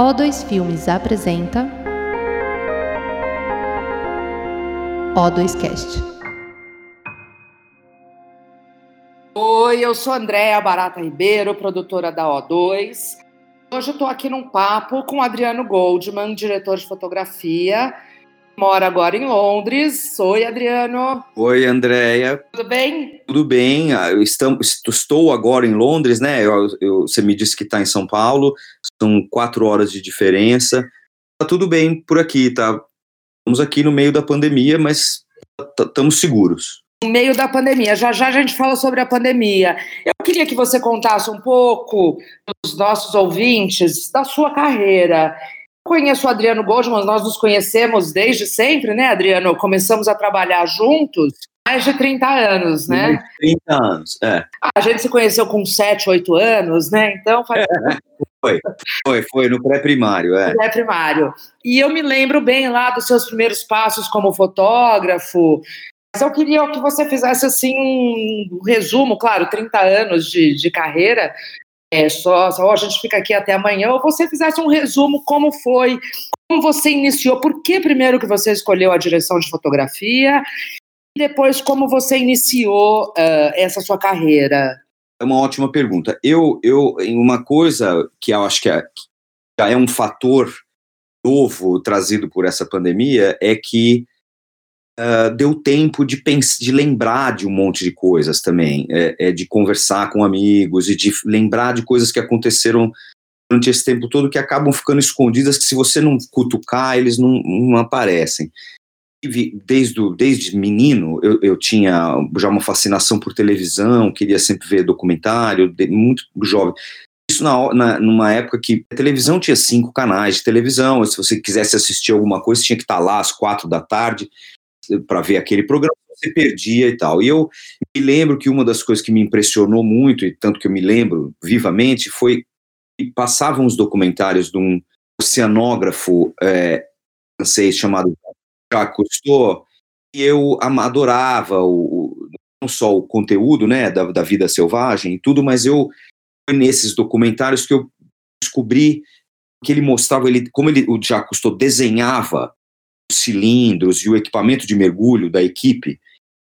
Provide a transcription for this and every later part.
O2 Filmes apresenta O2Cast. Oi, eu sou Andréa Barata Ribeiro, produtora da O2. Hoje eu estou aqui num papo com Adriano Goldman, diretor de fotografia, mora agora em Londres. Oi, Adriano. Oi, Andréia. Tudo bem? Tudo bem. Ah, eu estou agora em Londres, né? Eu, eu, você me disse que está em São Paulo. São quatro horas de diferença. Tá tudo bem por aqui, tá? Estamos aqui no meio da pandemia, mas estamos seguros. No meio da pandemia. Já já a gente fala sobre a pandemia. Eu queria que você contasse um pouco dos nossos ouvintes da sua carreira conheço o Adriano Goldman, nós nos conhecemos desde sempre, né, Adriano? Começamos a trabalhar juntos mais de 30 anos, né? 30 anos, é. A gente se conheceu com 7, 8 anos, né? Então faz... Foi, foi, foi no pré-primário, é. Pré-primário. E eu me lembro bem lá dos seus primeiros passos como fotógrafo. Mas eu queria que você fizesse assim um resumo, claro, 30 anos de, de carreira, é, só, só a gente fica aqui até amanhã, ou você fizesse um resumo como foi, como você iniciou, por que primeiro que você escolheu a direção de fotografia, e depois como você iniciou uh, essa sua carreira. É uma ótima pergunta. Eu, eu, uma coisa que eu acho que é, já é um fator novo trazido por essa pandemia é que uh, deu tempo de, de lembrar de um monte de coisas também, é, é, de conversar com amigos e de lembrar de coisas que aconteceram durante esse tempo todo que acabam ficando escondidas, que se você não cutucar, eles não, não aparecem. Desde, desde menino, eu, eu tinha já uma fascinação por televisão, queria sempre ver documentário, muito jovem. Isso na, na, numa época que a televisão tinha cinco canais de televisão, se você quisesse assistir alguma coisa, tinha que estar lá às quatro da tarde, para ver aquele programa, você perdia e tal. E eu me lembro que uma das coisas que me impressionou muito, e tanto que eu me lembro vivamente, foi que passavam os documentários de um oceanógrafo é, francês chamado Jacques Cousteau, e eu adorava o, não só o conteúdo né, da, da vida selvagem e tudo, mas eu foi nesses documentários que eu descobri que ele mostrava ele como ele o Jacques Cousteau desenhava cilindros e o equipamento de mergulho da equipe,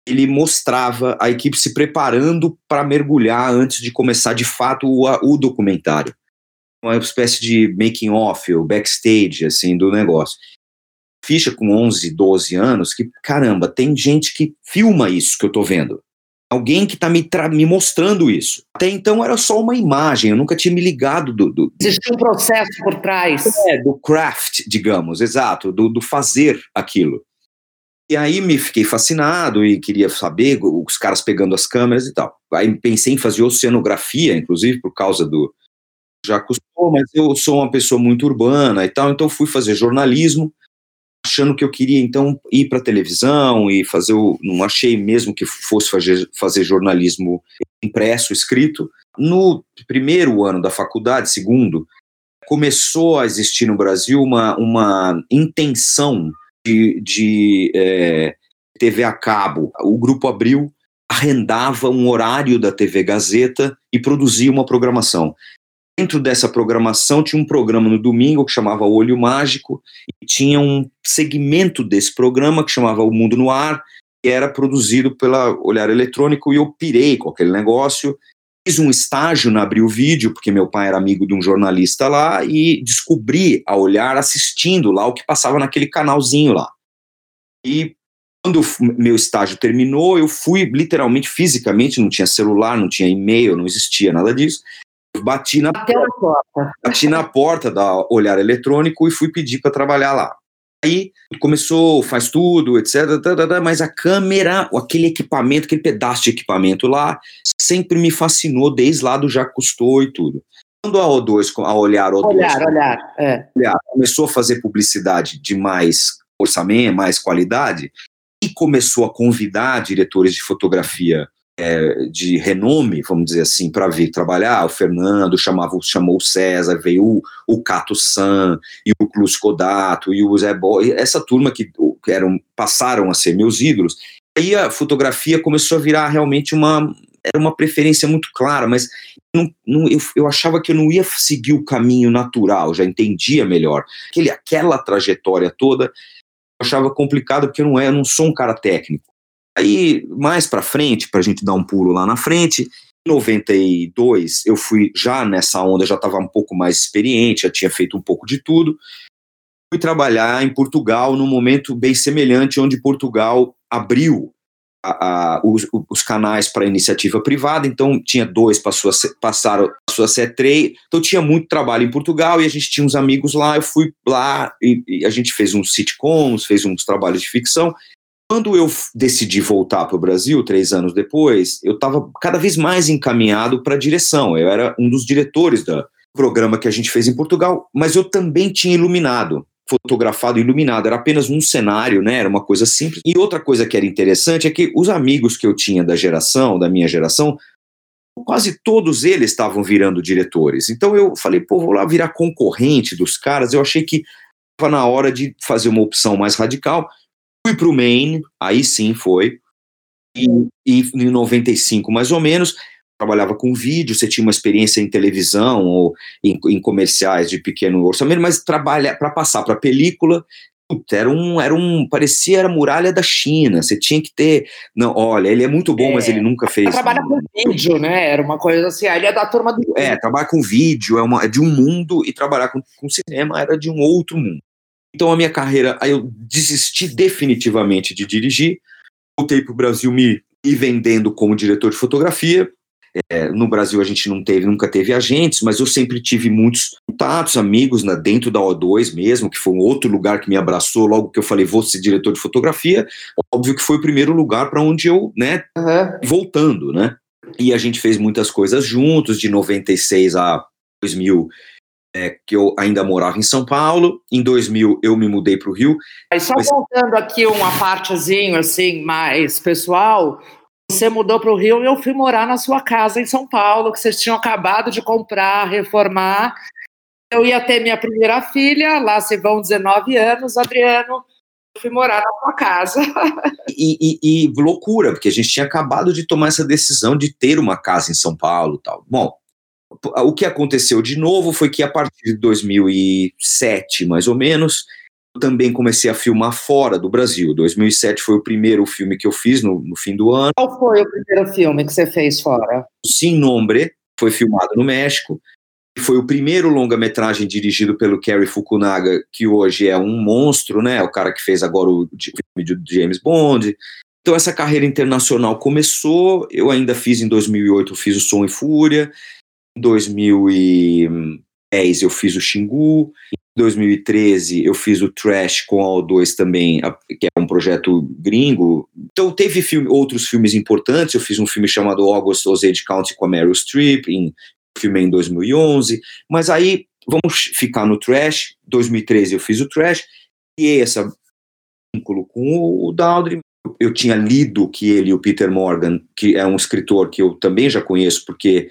ele mostrava a equipe se preparando para mergulhar antes de começar de fato o, o documentário. Uma espécie de making off, o backstage assim do negócio. Ficha com 11, 12 anos que caramba, tem gente que filma isso que eu tô vendo. Alguém que está me, me, mostrando isso. Até então era só uma imagem, eu nunca tinha me ligado do. do Existia um processo por trás. É, do craft, digamos, exato, do, do fazer aquilo. E aí me fiquei fascinado e queria saber os caras pegando as câmeras e tal. Aí pensei em fazer oceanografia, inclusive por causa do. Já custou, mas eu sou uma pessoa muito urbana e tal, então fui fazer jornalismo achando que eu queria então ir para televisão e fazer o. Não achei mesmo que fosse fazer, fazer jornalismo impresso, escrito. No primeiro ano da faculdade, segundo, começou a existir no Brasil uma, uma intenção de, de é, TV a cabo. O Grupo Abril arrendava um horário da TV Gazeta e produzia uma programação. Dentro dessa programação tinha um programa no domingo que chamava Olho Mágico e tinha um segmento desse programa que chamava O Mundo no Ar, que era produzido pela Olhar Eletrônico e eu pirei com aquele negócio. Fiz um estágio na Abril Vídeo, porque meu pai era amigo de um jornalista lá, e descobri a Olhar assistindo lá o que passava naquele canalzinho lá. E quando meu estágio terminou, eu fui literalmente, fisicamente, não tinha celular, não tinha e-mail, não existia nada disso bati na, porta, bati na porta da Olhar Eletrônico e fui pedir para trabalhar lá. Aí começou, faz tudo, etc. Mas a câmera, aquele equipamento, aquele pedaço de equipamento lá, sempre me fascinou desde lá do já custou e tudo. Quando a O2, a Olhar, O2, olhar, olhar, é. olhar, começou a fazer publicidade de mais orçamento, mais qualidade, e começou a convidar diretores de fotografia é, de renome, vamos dizer assim, para vir trabalhar. O Fernando chamava, chamou o César, veio o, o Cato San, e o Clus Codato, e o Zé Bo, essa turma que, que eram, passaram a ser meus ídolos. Aí a fotografia começou a virar realmente uma era uma preferência muito clara, mas não, não, eu, eu, achava que eu não ia seguir o caminho natural, já entendia melhor. Aquele, aquela trajetória toda, eu achava complicado porque eu não, é, eu não sou um cara técnico. Aí, mais para frente, para a gente dar um pulo lá na frente, em 92, eu fui já nessa onda, já estava um pouco mais experiente, já tinha feito um pouco de tudo. Fui trabalhar em Portugal num momento bem semelhante, onde Portugal abriu a, a, os, os, canais para iniciativa privada, então tinha dois, passou a ser, passaram a ser três, então tinha muito trabalho em Portugal e a gente tinha uns amigos lá, eu fui lá e, e a gente fez uns sitcoms, fez uns trabalhos de ficção. Quando eu decidi voltar para o Brasil, três anos depois, eu estava cada vez mais encaminhado para a direção. Eu era um dos diretores do programa que a gente fez em Portugal, mas eu também tinha iluminado fotografado iluminado, era apenas um cenário, né? Era uma coisa simples. E outra coisa que era interessante é que os amigos que eu tinha da geração, da minha geração, quase todos eles estavam virando diretores. Então eu falei, pô, vou lá virar concorrente dos caras. Eu achei que estava na hora de fazer uma opção mais radical. Fui para o Maine, aí sim foi. E, e em 95 mais ou menos, trabalhava com vídeo, você tinha uma experiência em televisão ou em, em comerciais de pequeno orçamento, mas trabalha para passar para película era um, era um, parecia era a muralha da China. Você tinha que ter, não, olha, ele é muito bom, é, mas ele nunca fez. Trabalha com vídeo, né? Era uma coisa assim. Ele é da turma do. É, trabalhar com vídeo é, uma, é de um mundo e trabalhar com, com cinema era de um outro mundo. Então a minha carreira, aí eu desisti definitivamente de dirigir, voltei para o Brasil me, me vendendo como diretor de fotografia é, no Brasil a gente não teve, nunca teve agentes, mas eu sempre tive muitos contatos, amigos né, dentro da O2 mesmo, que foi um outro lugar que me abraçou logo que eu falei, vou ser diretor de fotografia. Óbvio que foi o primeiro lugar para onde eu, né, uhum. voltando, né? E a gente fez muitas coisas juntos, de 96 a 2000, é, que eu ainda morava em São Paulo. Em 2000 eu me mudei para o Rio. Aí só mas... voltando aqui uma partezinho assim mais pessoal, você mudou para o Rio e eu fui morar na sua casa em São Paulo, que vocês tinham acabado de comprar, reformar. Eu ia ter minha primeira filha, lá se vão 19 anos, Adriano. Eu fui morar na sua casa. E, e, e, loucura, porque a gente tinha acabado de tomar essa decisão de ter uma casa em São Paulo tal. Bom, o que aconteceu de novo foi que a partir de 2007, mais ou menos, também comecei a filmar fora do Brasil. 2007 foi o primeiro filme que eu fiz no, no fim do ano. Qual foi o primeiro filme que você fez fora? Sim Nombre, foi filmado no México. Foi o primeiro longa-metragem dirigido pelo Cary Fukunaga, que hoje é um monstro, né? O cara que fez agora o filme de James Bond. Então essa carreira internacional começou. Eu ainda fiz em 2008, fiz o Som e Fúria. Em 2010 eu fiz o Xingu. 2013 eu fiz o Trash com a O2 também, que é um projeto gringo. Então teve filme, outros filmes importantes, eu fiz um filme chamado August Osage County com a Meryl Streep, em, filme em 2011, mas aí vamos ficar no Trash, 2013 eu fiz o Trash, e esse vínculo com o Daldry, eu tinha lido que ele, o Peter Morgan, que é um escritor que eu também já conheço, porque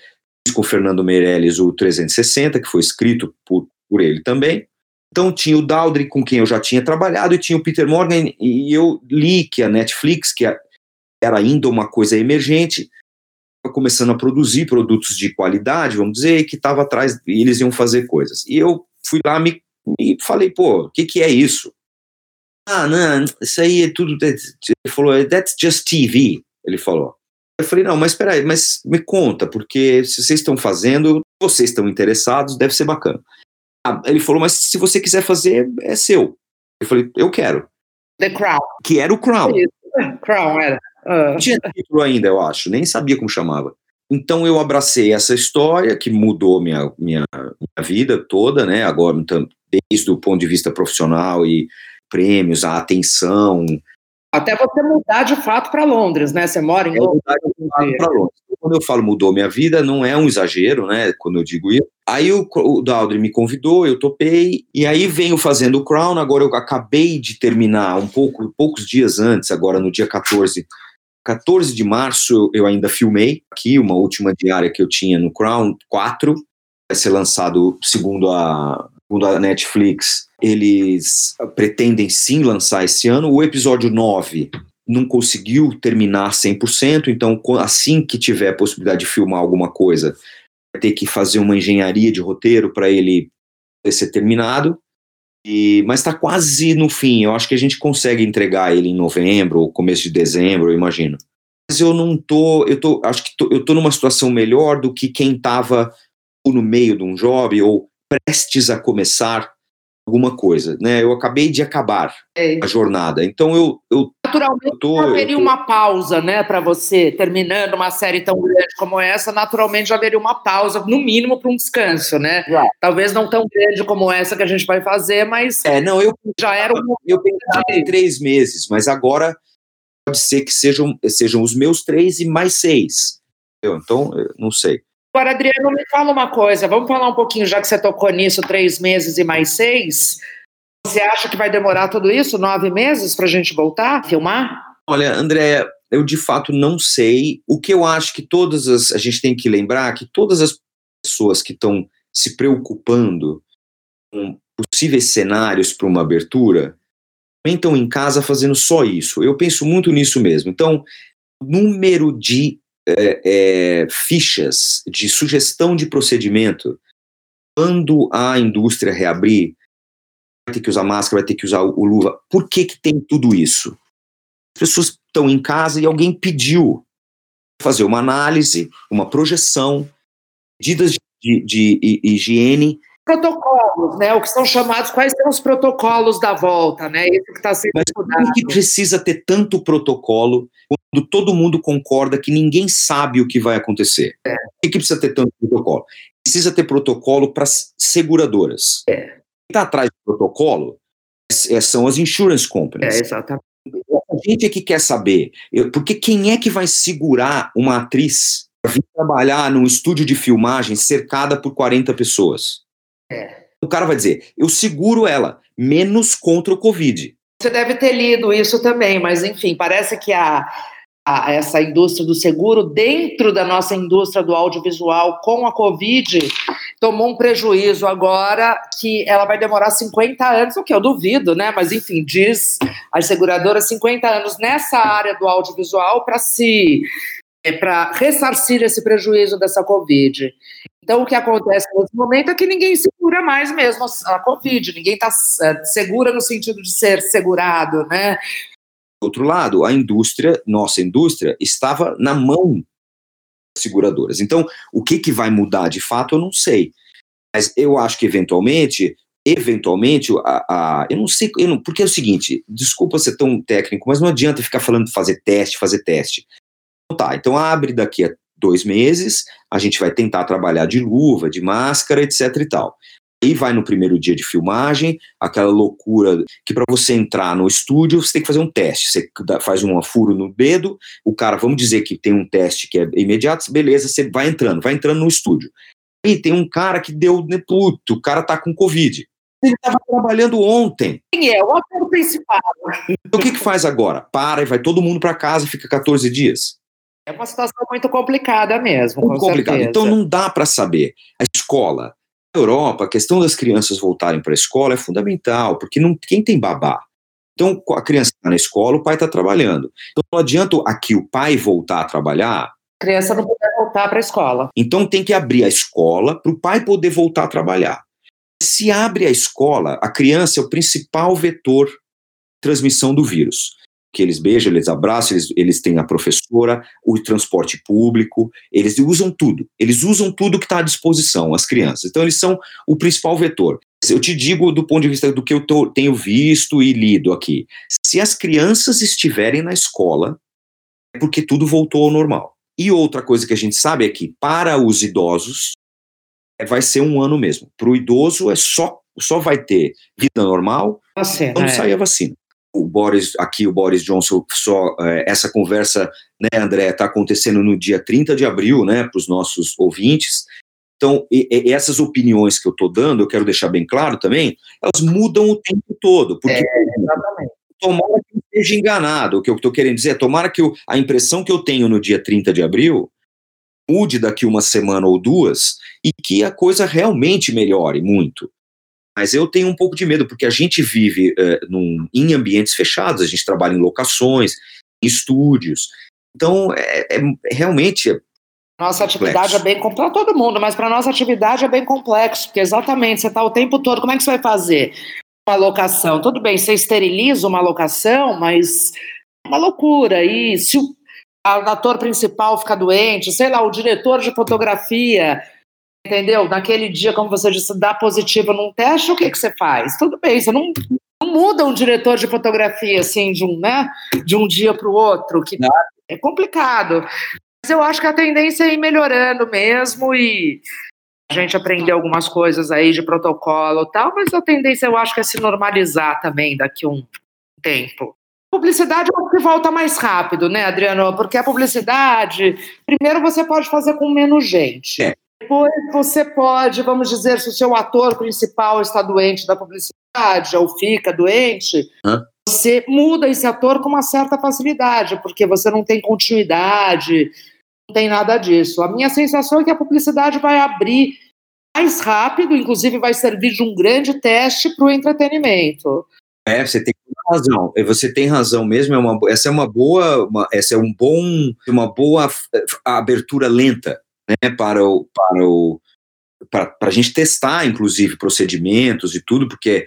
com Fernando Meirelles o 360, que foi escrito por, por ele também, então tinha o Daldry com quem eu já tinha trabalhado e tinha o Peter Morgan e eu li que a Netflix, que era ainda uma coisa emergente, começando a produzir produtos de qualidade, vamos dizer, que estava atrás e eles iam fazer coisas. E eu fui lá me, e falei, pô, o que, que é isso? Ah, não, isso aí é tudo. Ele falou, that's just TV. Ele falou. Eu falei, não, mas espera aí, mas me conta, porque se vocês estão fazendo, vocês estão interessados, deve ser bacana. Ah, ele falou, mas se você quiser fazer, é seu. Eu falei, eu quero. The Crown. Que era o Crown. Crown era. Uh. Não tinha título ainda, eu acho, nem sabia como chamava. Então eu abracei essa história que mudou minha, minha, minha vida toda, né? Agora, então, desde o ponto de vista profissional e prêmios, a atenção, até você mudar de fato para Londres, né? Você mora em Londres. para Londres. Quando eu falo mudou minha vida, não é um exagero, né? Quando eu digo isso. Aí o, o Daldry me convidou, eu topei, e aí venho fazendo o Crown. Agora eu acabei de terminar um pouco, poucos dias antes, agora no dia 14. 14 de março eu ainda filmei aqui uma última diária que eu tinha no Crown 4. Vai ser lançado, segundo a, segundo a Netflix, eles pretendem sim lançar esse ano. O episódio 9 não conseguiu terminar 100%, então assim que tiver a possibilidade de filmar alguma coisa, vai ter que fazer uma engenharia de roteiro para ele ser terminado. E, mas está quase no fim. Eu acho que a gente consegue entregar ele em novembro ou começo de dezembro, eu imagino. Mas eu não tô, eu tô, acho que tô, eu tô numa situação melhor do que quem estava no meio de um job ou prestes a começar alguma coisa, né? Eu acabei de acabar é. a jornada, então eu, eu naturalmente eu tô, haveria eu tô... uma pausa, né, para você terminando uma série tão grande como essa. Naturalmente já haveria uma pausa, no mínimo para um descanso, né? É. Talvez não tão grande como essa que a gente vai fazer, mas é não eu já era um eu pensava em três meses, mas agora pode ser que sejam sejam os meus três e mais seis. Eu, então não sei. Agora, Adriano, me fala uma coisa. Vamos falar um pouquinho, já que você tocou nisso, três meses e mais seis. Você acha que vai demorar tudo isso, nove meses, para a gente voltar a filmar? Olha, André, eu de fato não sei. O que eu acho que todas as. A gente tem que lembrar que todas as pessoas que estão se preocupando com possíveis cenários para uma abertura também estão em casa fazendo só isso. Eu penso muito nisso mesmo. Então, número de é, é, fichas de sugestão de procedimento quando a indústria reabrir, vai ter que usar máscara, vai ter que usar o luva. Por que, que tem tudo isso? As pessoas estão em casa e alguém pediu fazer uma análise, uma projeção, medidas de, de, de higiene protocolos, né? O que são chamados, quais são os protocolos da volta, né? Isso que está sendo Mas estudado. Por que precisa ter tanto protocolo quando todo mundo concorda que ninguém sabe o que vai acontecer? É. Por que, precisa ter tanto protocolo? Precisa ter protocolo para seguradoras. É. Quem está atrás do protocolo é, são as insurance companies. É, exatamente. A gente é que quer saber, porque quem é que vai segurar uma atriz para vir trabalhar num estúdio de filmagem cercada por 40 pessoas? É. O cara vai dizer: eu seguro ela, menos contra o Covid. Você deve ter lido isso também, mas enfim, parece que a, a, essa indústria do seguro, dentro da nossa indústria do audiovisual com a Covid, tomou um prejuízo agora que ela vai demorar 50 anos, o que eu duvido, né? Mas enfim, diz as seguradoras 50 anos nessa área do audiovisual para se é, para ressarcir esse prejuízo dessa Covid. Então, o que acontece nesse momento é que ninguém segura mais mesmo a Covid, ninguém está é, segura no sentido de ser segurado, né? outro lado, a indústria, nossa indústria, estava na mão das seguradoras. Então, o que, que vai mudar de fato, eu não sei. Mas eu acho que eventualmente, eventualmente, a, a eu não sei, eu não, porque é o seguinte, desculpa ser tão técnico, mas não adianta ficar falando de fazer teste, fazer teste. Então, tá, então abre daqui a dois meses, a gente vai tentar trabalhar de luva, de máscara, etc e tal. Aí vai no primeiro dia de filmagem, aquela loucura que para você entrar no estúdio você tem que fazer um teste. Você faz um furo no dedo, o cara, vamos dizer que tem um teste que é imediato, beleza, você vai entrando, vai entrando no estúdio. E tem um cara que deu, né, puto, o cara tá com Covid. Ele estava trabalhando ontem. Quem é? O ator principal. Então, o que, que faz agora? Para e vai todo mundo para casa e fica 14 dias. É uma situação muito complicada mesmo. Muito complicada. Então não dá para saber. A escola, na Europa, a questão das crianças voltarem para a escola é fundamental, porque não, quem tem babá? Então a criança está na escola, o pai está trabalhando. Então não adianta aqui o pai voltar a trabalhar. A criança não puder voltar para a escola. Então tem que abrir a escola para o pai poder voltar a trabalhar. Se abre a escola, a criança é o principal vetor de transmissão do vírus que eles beijam, eles abraçam, eles, eles têm a professora, o transporte público, eles usam tudo, eles usam tudo que está à disposição, as crianças. Então, eles são o principal vetor. Eu te digo do ponto de vista do que eu tô, tenho visto e lido aqui. Se as crianças estiverem na escola, é porque tudo voltou ao normal. E outra coisa que a gente sabe é que, para os idosos, é, vai ser um ano mesmo. Para o idoso, é só, só vai ter vida normal quando é. sair a vacina o Boris, aqui o Boris Johnson, só é, essa conversa, né, André, está acontecendo no dia 30 de abril, né, para os nossos ouvintes. Então, e, e essas opiniões que eu estou dando, eu quero deixar bem claro também, elas mudam o tempo todo, porque é, tomara que eu esteja enganado, o que eu estou querendo dizer, tomara que eu, a impressão que eu tenho no dia 30 de abril mude daqui uma semana ou duas e que a coisa realmente melhore muito. Mas eu tenho um pouco de medo, porque a gente vive uh, num, em ambientes fechados, a gente trabalha em locações, em estúdios. Então, é, é realmente, Nossa atividade complexo. é bem para todo mundo, mas para nossa atividade é bem complexo, porque exatamente você está o tempo todo. Como é que você vai fazer uma locação? Tudo bem, você esteriliza uma locação, mas é uma loucura. E se o ator principal fica doente, sei lá, o diretor de fotografia, entendeu? Naquele dia, como você disse, dá positivo num teste, o que, que você faz? Tudo bem, você não, não muda um diretor de fotografia assim de um, né, de um dia para o outro, que é complicado. Mas eu acho que a tendência é ir melhorando mesmo e a gente aprender algumas coisas aí de protocolo e tal, mas a tendência eu acho que é se normalizar também daqui a um tempo. Publicidade é o que volta mais rápido, né, Adriano? Porque a publicidade, primeiro você pode fazer com menos gente. É. Depois você pode, vamos dizer, se o seu ator principal está doente da publicidade ou fica doente, Hã? você muda esse ator com uma certa facilidade, porque você não tem continuidade, não tem nada disso. A minha sensação é que a publicidade vai abrir mais rápido, inclusive vai servir de um grande teste para o entretenimento. É, você tem razão. Você tem razão mesmo. É uma, essa é uma boa, uma, essa é um bom, uma boa abertura lenta, né, para o, para o, para a gente testar, inclusive, procedimentos e tudo, porque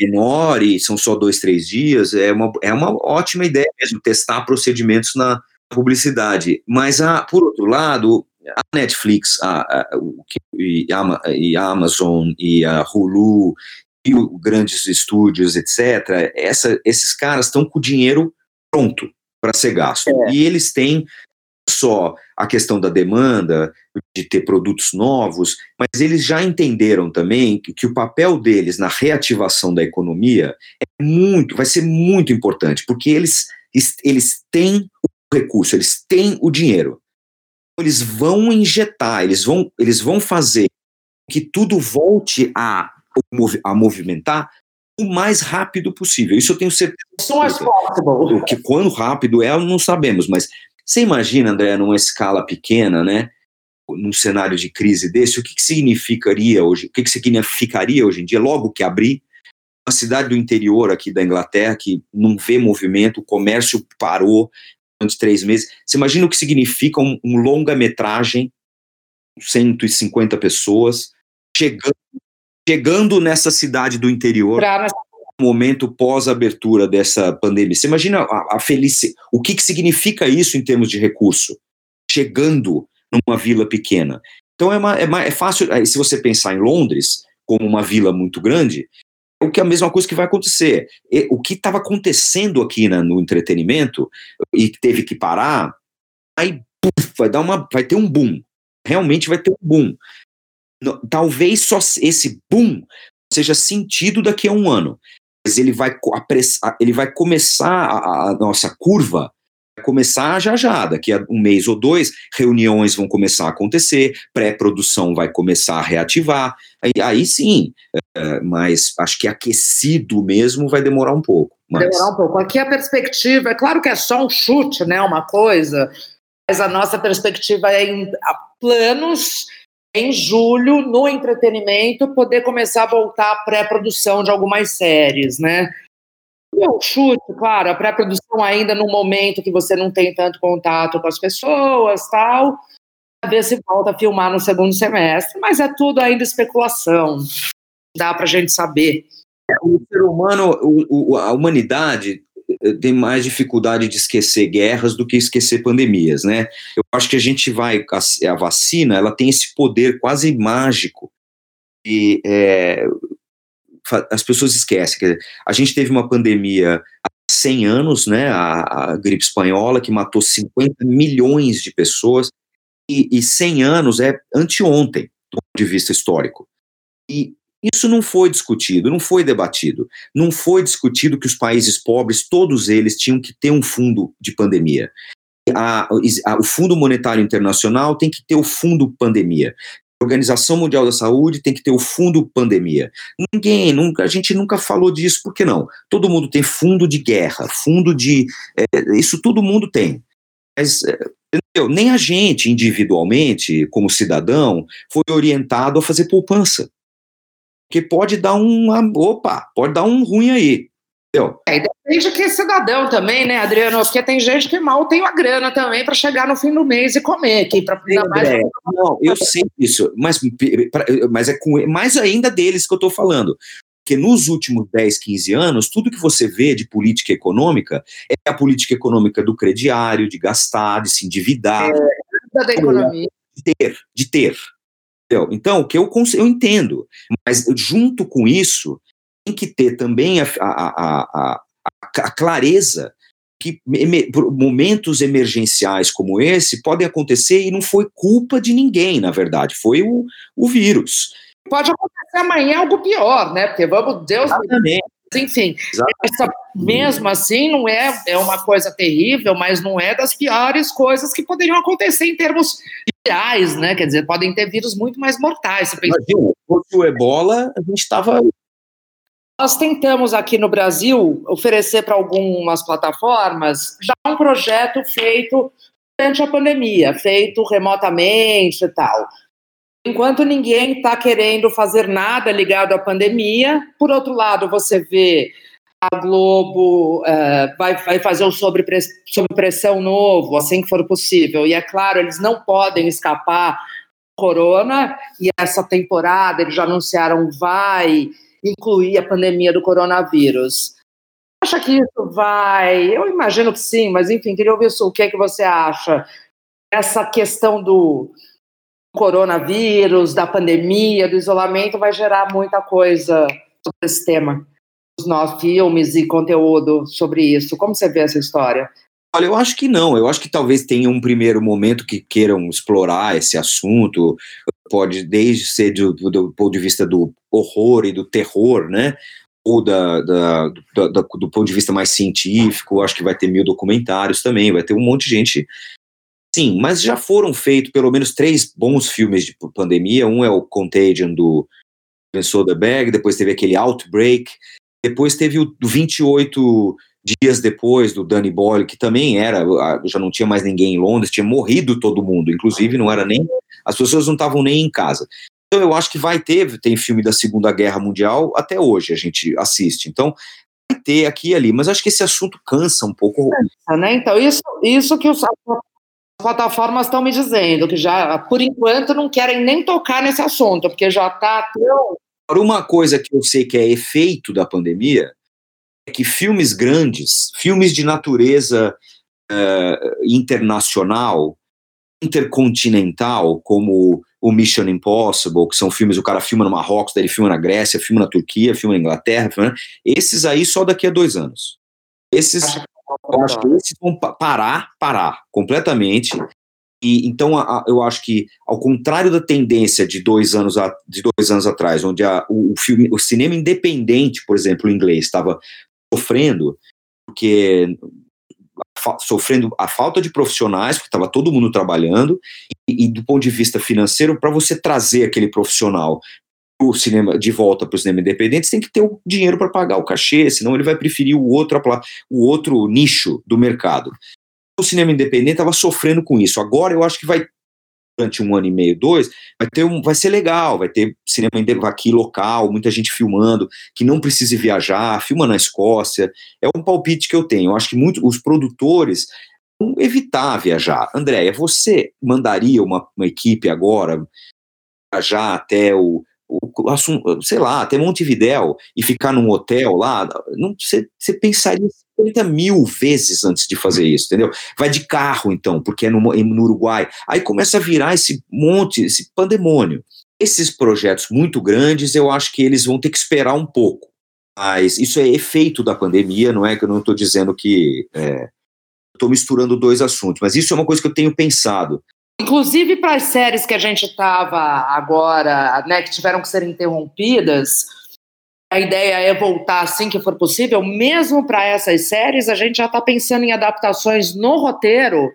é menor e são só dois, três dias. É uma, é uma ótima ideia mesmo testar procedimentos na, publicidade. Mas, a, por outro lado, a Netflix, a, a, e, a, e a Amazon e a Hulu e os grandes estúdios, etc., essa, esses caras estão com o dinheiro pronto para ser gasto. É. E eles têm só a questão da demanda, de ter produtos novos, mas eles já entenderam também que, que, o papel deles na reativação da economia é muito, vai ser muito importante, porque eles, eles têm recurso, eles têm o dinheiro. Eles vão injetar, eles vão, eles vão fazer que tudo volte a, a movimentar o mais rápido possível. Isso eu tenho certeza. As possible. Que quando rápido é, não sabemos, mas você imagina, André, numa escala pequena, né? Num cenário de crise desse, o que, que significaria hoje? O que, que significaria hoje em dia? Logo que abrir, uma cidade do interior aqui da Inglaterra que não vê movimento, o comércio parou, de três meses. Você imagina o que significa um, um longa-metragem, 150 pessoas, chegando, chegando nessa cidade do interior, momento pós-abertura dessa pandemia. Você imagina a, a felicidade, o que, que significa isso em termos de recurso? Chegando numa vila pequena. Então é, uma, é, uma, é fácil, se você pensar em Londres, como uma vila muito grande, o que é a mesma coisa que vai acontecer. E, o que estava acontecendo aqui no entretenimento e teve que parar, aí puff, vai dar uma, vai ter um boom. Realmente vai ter um boom. Talvez só esse boom seja sentido daqui a um ano, ele vai, ele vai começar a, a nossa curva começar já já, daqui a um mês ou dois, reuniões vão começar a acontecer, pré-produção vai começar a reativar, aí, aí sim, é, mas acho que aquecido mesmo vai demorar um pouco. Mas... Demorar um pouco. Aqui a perspectiva, é claro que é só um chute, né, uma coisa, mas a nossa perspectiva é em planos em julho, no entretenimento, poder começar a voltar a pré-produção de algumas séries, né? Meu chute, claro, a pré-produção ainda no momento que você não tem tanto contato com as pessoas, tal, ver se volta a filmar no segundo semestre, mas é tudo ainda especulação. Dá para a gente saber. O ser humano, o, o, a humanidade tem mais dificuldade de esquecer guerras do que esquecer pandemias, né? Eu acho que a gente vai a, a vacina, ela tem esse poder quase mágico e é, as pessoas esquecem. Dizer, a gente teve uma pandemia há 100 anos, né, a, a, gripe espanhola, que matou 50 milhões de pessoas, e, e 100 anos é anteontem, do ponto de vista histórico. E isso não foi discutido, não foi debatido. Não foi discutido que os países pobres, todos eles, tinham que ter um fundo de pandemia. A, a, o Fundo Monetário Internacional tem que ter o fundo pandemia. Organização Mundial da Saúde tem que ter o fundo pandemia. Ninguém, nunca, a gente nunca falou disso, por que não? Todo mundo tem fundo de guerra, fundo de. É, isso todo mundo tem. Mas é, nem a gente, individualmente, como cidadão, foi orientado a fazer poupança. Porque pode dar uma. Opa, pode dar um ruim aí. Eu. É, depende que é cidadão também, né, Adriano? Porque tem gente que mal tem a grana também para chegar no fim do mês e comer aqui. Pra, mais... Não, eu sei isso, mas, mas é com, mais ainda deles que eu estou falando. Porque nos últimos 10, 15 anos, tudo que você vê de política econômica é a política econômica do crediário, de gastar, de se endividar. É, da economia. De ter, de ter. Então, o que eu, eu entendo, mas junto com isso, tem que ter também a, a, a, a clareza que momentos emergenciais como esse podem acontecer e não foi culpa de ninguém, na verdade, foi o, o vírus. Pode acontecer amanhã algo pior, né? Porque vamos, Deus. Exatamente. Enfim, essa, mesmo assim, não é, é uma coisa terrível, mas não é das piores coisas que poderiam acontecer em termos reais, né? Quer dizer, podem ter vírus muito mais mortais. Você pensa... Imagina, o ebola, a gente estava nós tentamos aqui no Brasil oferecer para algumas plataformas já um projeto feito durante a pandemia, feito remotamente e tal. Enquanto ninguém está querendo fazer nada ligado à pandemia, por outro lado, você vê a Globo uh, vai, vai, fazer um sobre, sobre pressão novo, assim que for possível. E é claro, eles não podem escapar corona, e essa temporada eles já anunciaram vai incluir a pandemia do coronavírus. Acha que isso vai? Eu imagino que sim, mas enfim, queria ouvir o que é que você acha. Essa questão do coronavírus, da pandemia, do isolamento, vai gerar muita coisa sobre esse tema. Nossos filmes e conteúdo sobre isso. Como você vê essa história? Olha, eu acho que não. Eu acho que talvez tenha um primeiro momento que queiram explorar esse assunto. Pode desde ser do, do ponto de vista do horror e do terror, né? Ou da, da, da, da, do ponto de vista mais científico. Acho que vai ter mil documentários também. Vai ter um monte de gente. Sim, mas já foram feitos pelo menos três bons filmes de pandemia. Um é o Contagion do the Bag, depois teve aquele Outbreak, depois teve o 28 dias depois do Danny Boyle, que também era, já não tinha mais ninguém em Londres, tinha morrido todo mundo, inclusive não era nem, as pessoas não estavam nem em casa. Então eu acho que vai ter, tem filme da Segunda Guerra Mundial, até hoje a gente assiste. Então vai ter aqui e ali, mas acho que esse assunto cansa um pouco. Cansa, né? Então isso, isso que os plataformas estão me dizendo, que já, por enquanto, não querem nem tocar nesse assunto, porque já está tão... Uma coisa que eu sei que é efeito da pandemia é que filmes grandes, filmes de natureza uh, internacional, intercontinental, como o Mission Impossible, que são filmes, o cara filma no Marrocos, daí ele filma na Grécia, filma na Turquia, filma na Inglaterra, filma, esses aí só daqui a dois anos. Esses, eu acho que esses vão parar, parar completamente. E então a, a, eu acho que, ao contrário da tendência de dois anos, a, de dois anos atrás, onde a, o, o, filme, o cinema independente, por exemplo, inglês, estava sofrendo, porque sofrendo a falta de profissionais, porque estava todo mundo trabalhando, e, e do ponto de vista financeiro, para você trazer aquele profissional o cinema de volta para o cinema independente, você tem que ter o dinheiro para pagar o cachê, senão ele vai preferir o outro, o outro nicho do mercado. O cinema independente estava sofrendo com isso. Agora eu acho que vai durante um ano e meio, dois, vai ter um, vai ser legal, vai ter cinema aqui local, muita gente filmando, que não precise viajar, filma na Escócia. É um palpite que eu tenho. Eu acho que muito, os produtores vão evitar viajar. Andréia, você mandaria uma, uma equipe agora viajar até o, o, sei lá, até Montevidéu e ficar num hotel lá, não, você, você pensaria 50 mil vezes antes de fazer isso, entendeu? Vai de carro, então, porque é no, no Uruguai. Aí começa a virar esse monte, esse pandemônio. Esses projetos muito grandes, eu acho que eles vão ter que esperar um pouco. Mas isso é efeito da pandemia, não é que eu não estou dizendo que. É, estou misturando dois assuntos, mas isso é uma coisa que eu tenho pensado. Inclusive para as séries que a gente estava agora, né, que tiveram que ser interrompidas, a ideia é voltar assim que for possível. Mesmo para essas séries, a gente já está pensando em adaptações no roteiro,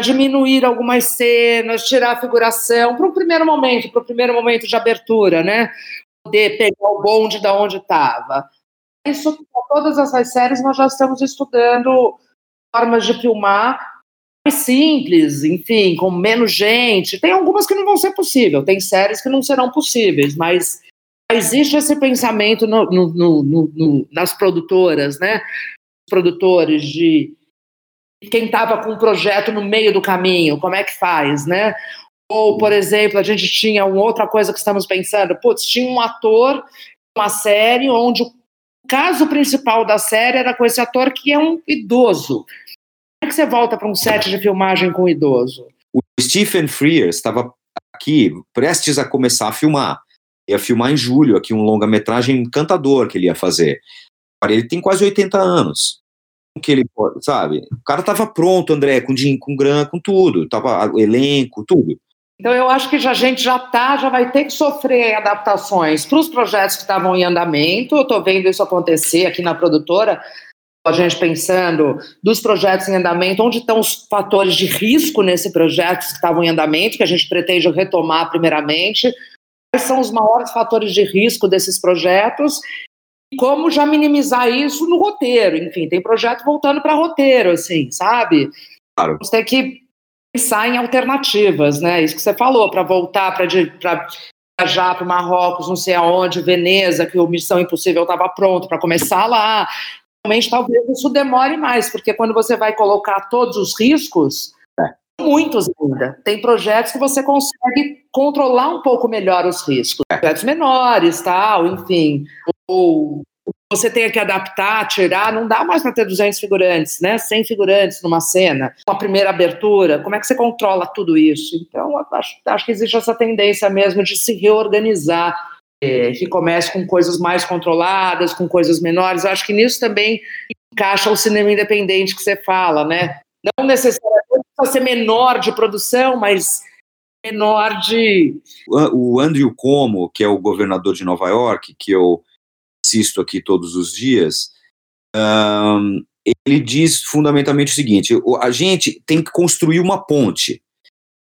diminuir algumas cenas, tirar a figuração para um primeiro momento, para o primeiro momento de abertura, né? Poder pegar o bonde da onde estava. Isso, todas essas séries, nós já estamos estudando formas de filmar mais simples, enfim, com menos gente. Tem algumas que não vão ser possível, tem séries que não serão possíveis, mas existe esse pensamento no, no, no, nas produtoras, né? Produtores de quem estava com um projeto no meio do caminho, como é que faz, né? Ou, por exemplo, a gente tinha uma outra coisa que estamos pensando, putz, tinha um ator, uma série onde o caso principal da série era com esse ator que é um idoso. Como é que você volta para um set de filmagem com um idoso? O Stephen Frears estava aqui, prestes a começar a filmar. Ia filmar em julho aqui um longa-metragem encantador que ele ia fazer. Ele tem quase 80 anos. Que ele sabe? O cara estava pronto, André, com dinheiro, com grana, com tudo. Tava elenco, tudo. Então eu acho que já, a gente já tá, já vai ter que sofrer adaptações para os projetos que estavam em andamento. Eu estou vendo isso acontecer aqui na produtora, a gente pensando dos projetos em andamento, onde estão os fatores de risco nesse projeto que estavam em andamento, que a gente pretende retomar primeiramente, quais são os maiores fatores de risco desses projetos e como já minimizar isso no roteiro. Enfim, tem projeto voltando para roteiro, assim, sabe? Claro. Você tem que pensar em alternativas, né? Isso que você falou, para voltar para viajar para o Marrocos, não sei aonde, Veneza, que o Missão Impossível estava pronto para começar lá. Realmente, talvez isso demore mais, porque quando você vai colocar todos os riscos. Muitos ainda. Tem projetos que você consegue controlar um pouco melhor os riscos. Projetos menores, tal, enfim. Ou você tenha que adaptar, tirar, não dá mais para ter 200 figurantes, né? 100 figurantes numa cena, uma primeira abertura, como é que você controla tudo isso? Então, acho, acho que existe essa tendência mesmo de se reorganizar, é, que comece com coisas mais controladas, com coisas menores. Acho que nisso também encaixa o cinema independente que você fala, né? Não necessariamente precisa ser menor de produção, mas menor de. O Andrew Como, que é o governador de Nova York, que eu assisto aqui todos os dias, um, ele diz fundamentalmente o seguinte: a gente tem que construir uma ponte.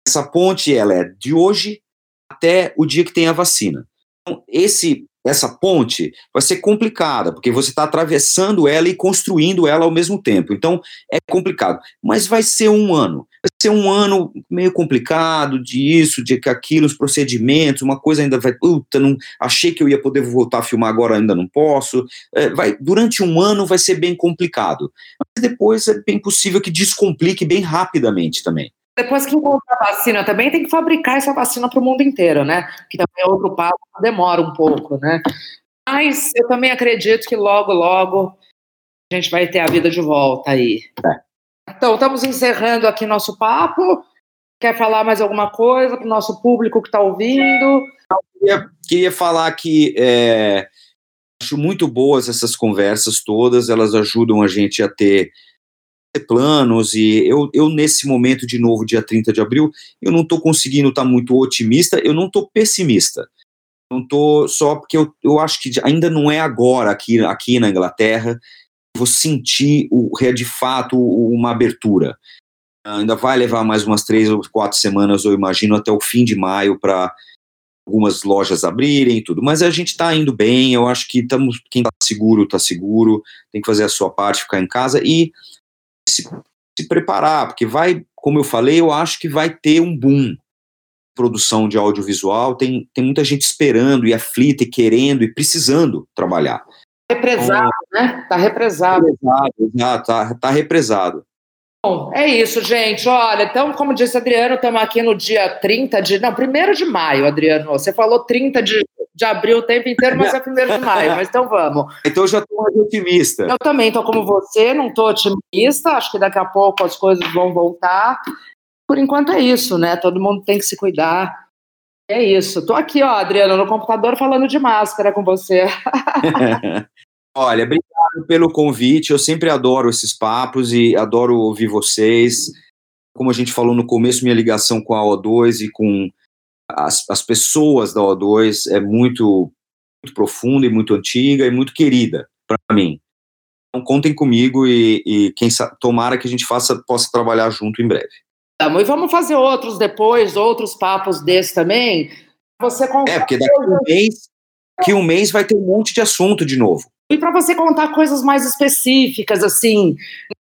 Essa ponte ela é de hoje até o dia que tem a vacina. Então, esse essa ponte vai ser complicada, porque você está atravessando ela e construindo ela ao mesmo tempo. Então, é complicado. Mas vai ser um ano. Vai ser um ano meio complicado de que aquilo, os procedimentos, uma coisa ainda vai. Puta, não, achei que eu ia poder voltar a filmar agora, ainda não posso. É, vai, durante um ano vai ser bem complicado. Mas depois é bem possível que descomplique bem rapidamente também. Depois que encontrar a vacina também, tem que fabricar essa vacina para o mundo inteiro, né? Que também é outro passo, demora um pouco, né? Mas eu também acredito que logo, logo a gente vai ter a vida de volta aí. É. Então, estamos encerrando aqui nosso papo. Quer falar mais alguma coisa para o nosso público que está ouvindo? Eu queria, queria falar que é, acho muito boas essas conversas todas, elas ajudam a gente a ter planos e eu, eu nesse momento de novo, dia 30 de abril, eu não estou conseguindo estar tá muito otimista, eu não estou pessimista. Não estou só porque eu, eu acho que ainda não é agora aqui, aqui na Inglaterra, vou sentir o, de fato uma abertura. Ainda vai levar mais umas três ou quatro semanas, eu imagino, até o fim de maio para algumas lojas abrirem e tudo. Mas a gente está indo bem, eu acho que estamos, quem está seguro, está seguro, tem que fazer a sua parte, ficar em casa e se, se preparar, porque vai, como eu falei, eu acho que vai ter um boom produção de audiovisual, tem, tem muita gente esperando e aflita e querendo e precisando trabalhar. Represado, então, né? Tá represado. Represado, exato, tá, tá represado. Bom, é isso, gente. Olha, então, como disse Adriano, estamos aqui no dia 30 de. Não, 1 de maio, Adriano. Você falou 30 de de abril o tempo inteiro, mas é primeiro de maio. Mas então vamos. Então eu já estou mais otimista. Eu também estou como você, não estou otimista. Acho que daqui a pouco as coisas vão voltar. Por enquanto é isso, né? Todo mundo tem que se cuidar. É isso. Estou aqui, ó, Adriano, no computador falando de máscara com você. Olha, obrigado pelo convite. Eu sempre adoro esses papos e adoro ouvir vocês. Como a gente falou no começo, minha ligação com a O2 e com as, as pessoas da O2 é muito, muito profunda e muito antiga e muito querida para mim. Então contem comigo e, e quem sabe, tomara que a gente faça, possa trabalhar junto em breve. e vamos fazer outros depois, outros papos desses também. Você É, porque daqui um mês, daqui um mês vai ter um monte de assunto de novo. E para você contar coisas mais específicas, assim,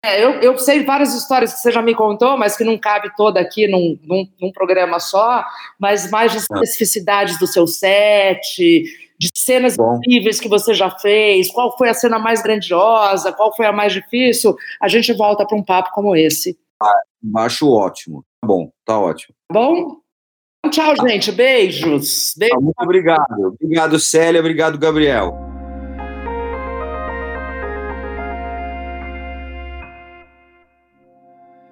é, eu, eu sei várias histórias que você já me contou, mas que não cabe toda aqui num, num, num programa só, mas mais de especificidades do seu set, de cenas Bom. incríveis que você já fez, qual foi a cena mais grandiosa, qual foi a mais difícil, a gente volta para um papo como esse. Ah, acho ótimo. Tá bom, tá ótimo. Tá bom? Tchau, gente. Beijos. Beijos. Muito obrigado. Obrigado, Célia. Obrigado, Gabriel.